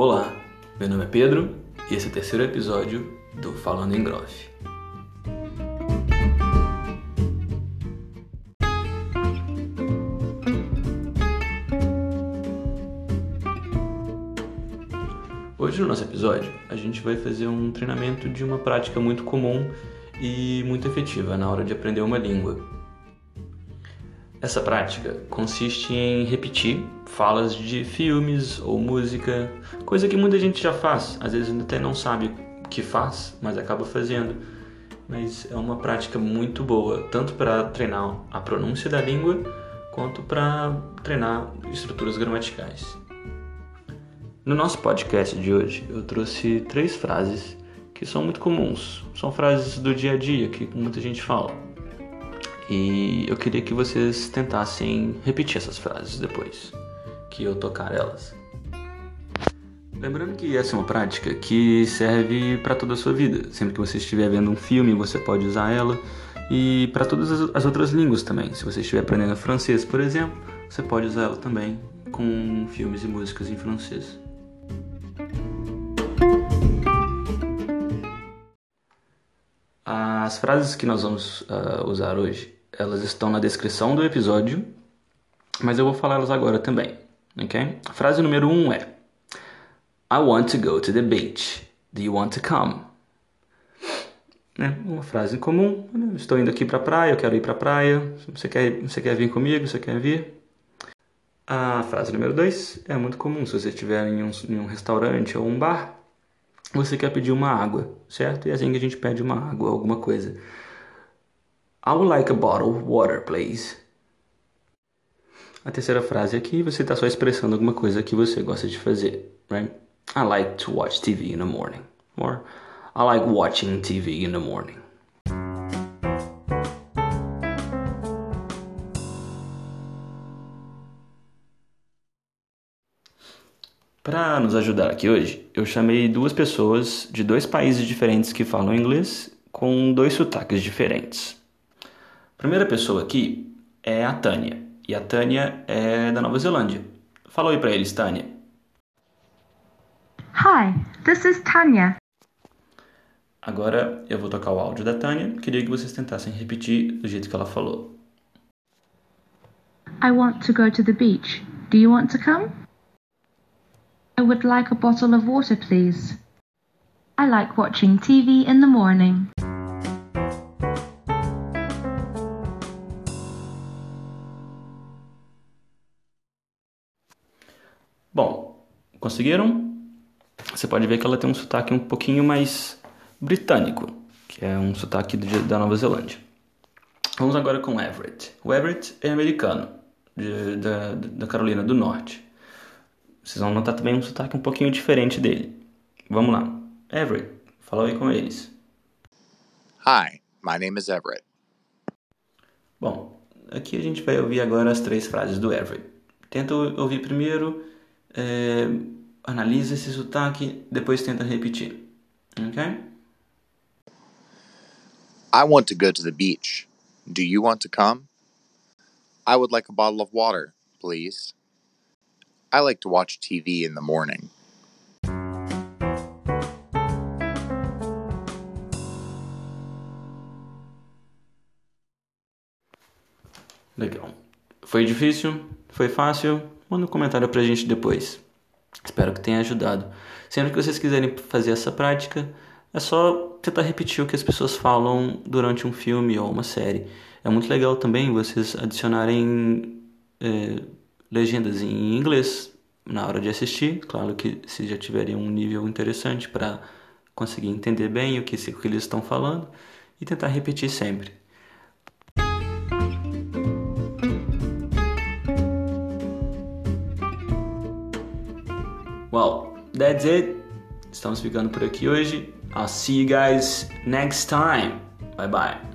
Olá, meu nome é Pedro e esse é o terceiro episódio do Falando em Groff. Hoje no nosso episódio a gente vai fazer um treinamento de uma prática muito comum e muito efetiva na hora de aprender uma língua, essa prática consiste em repetir falas de filmes ou música, coisa que muita gente já faz, às vezes até não sabe que faz, mas acaba fazendo. Mas é uma prática muito boa, tanto para treinar a pronúncia da língua, quanto para treinar estruturas gramaticais. No nosso podcast de hoje, eu trouxe três frases que são muito comuns, são frases do dia a dia que muita gente fala. E eu queria que vocês tentassem repetir essas frases depois que eu tocar elas. Lembrando que essa é uma prática que serve para toda a sua vida. Sempre que você estiver vendo um filme, você pode usar ela. E para todas as outras línguas também. Se você estiver aprendendo francês, por exemplo, você pode usar ela também com filmes e músicas em francês. As frases que nós vamos uh, usar hoje elas estão na descrição do episódio, mas eu vou falar elas agora também, ok? A frase número 1 um é I want to go to the beach. Do you want to come? É uma frase comum. Né? Estou indo aqui para a praia, eu quero ir para a praia. Você quer, você quer vir comigo? Você quer vir? A frase número 2 é muito comum. Se você estiver em um, em um restaurante ou um bar, você quer pedir uma água, certo? E é assim que a gente pede uma água, alguma coisa. I would like a bottle of water, please. A terceira frase aqui, você está só expressando alguma coisa que você gosta de fazer, right? I like to watch TV in the morning. Or I like watching TV in the morning. Para nos ajudar aqui hoje, eu chamei duas pessoas de dois países diferentes que falam inglês com dois sotaques diferentes. A primeira pessoa aqui é a Tânia. E a Tânia é da Nova Zelândia. Fala oi pra eles, Tânia. Hi, this is Tanya. Agora eu vou tocar o áudio da Tânia. Queria que vocês tentassem repetir do jeito que ela falou. I want to go to the beach. Do you want to come? I would like a bottle of water, please. I like watching TV in the morning. Bom, conseguiram? Você pode ver que ela tem um sotaque um pouquinho mais britânico, que é um sotaque da Nova Zelândia. Vamos agora com Everett. O Everett é americano, de, da, da Carolina do Norte. Vocês vão notar também um sotaque um pouquinho diferente dele. Vamos lá. Everett, fala aí com eles. Hi, my name is Everett. Bom, aqui a gente vai ouvir agora as três frases do Everett. Tenta ouvir primeiro é, analisa esse sotaque, depois tenta repetir. Ok? I want to go to the beach. Do you want to come? I would like a bottle of water, please. I like to watch TV in the morning. Legal. Foi difícil? Foi fácil? Manda um comentário pra gente depois. Espero que tenha ajudado. Sempre que vocês quiserem fazer essa prática, é só tentar repetir o que as pessoas falam durante um filme ou uma série. É muito legal também vocês adicionarem é, legendas em inglês na hora de assistir. Claro que se já tiverem um nível interessante para conseguir entender bem o que, o que eles estão falando e tentar repetir sempre. Well, that's it. Estamos ficando por aqui hoje. I'll see you guys next time. Bye bye.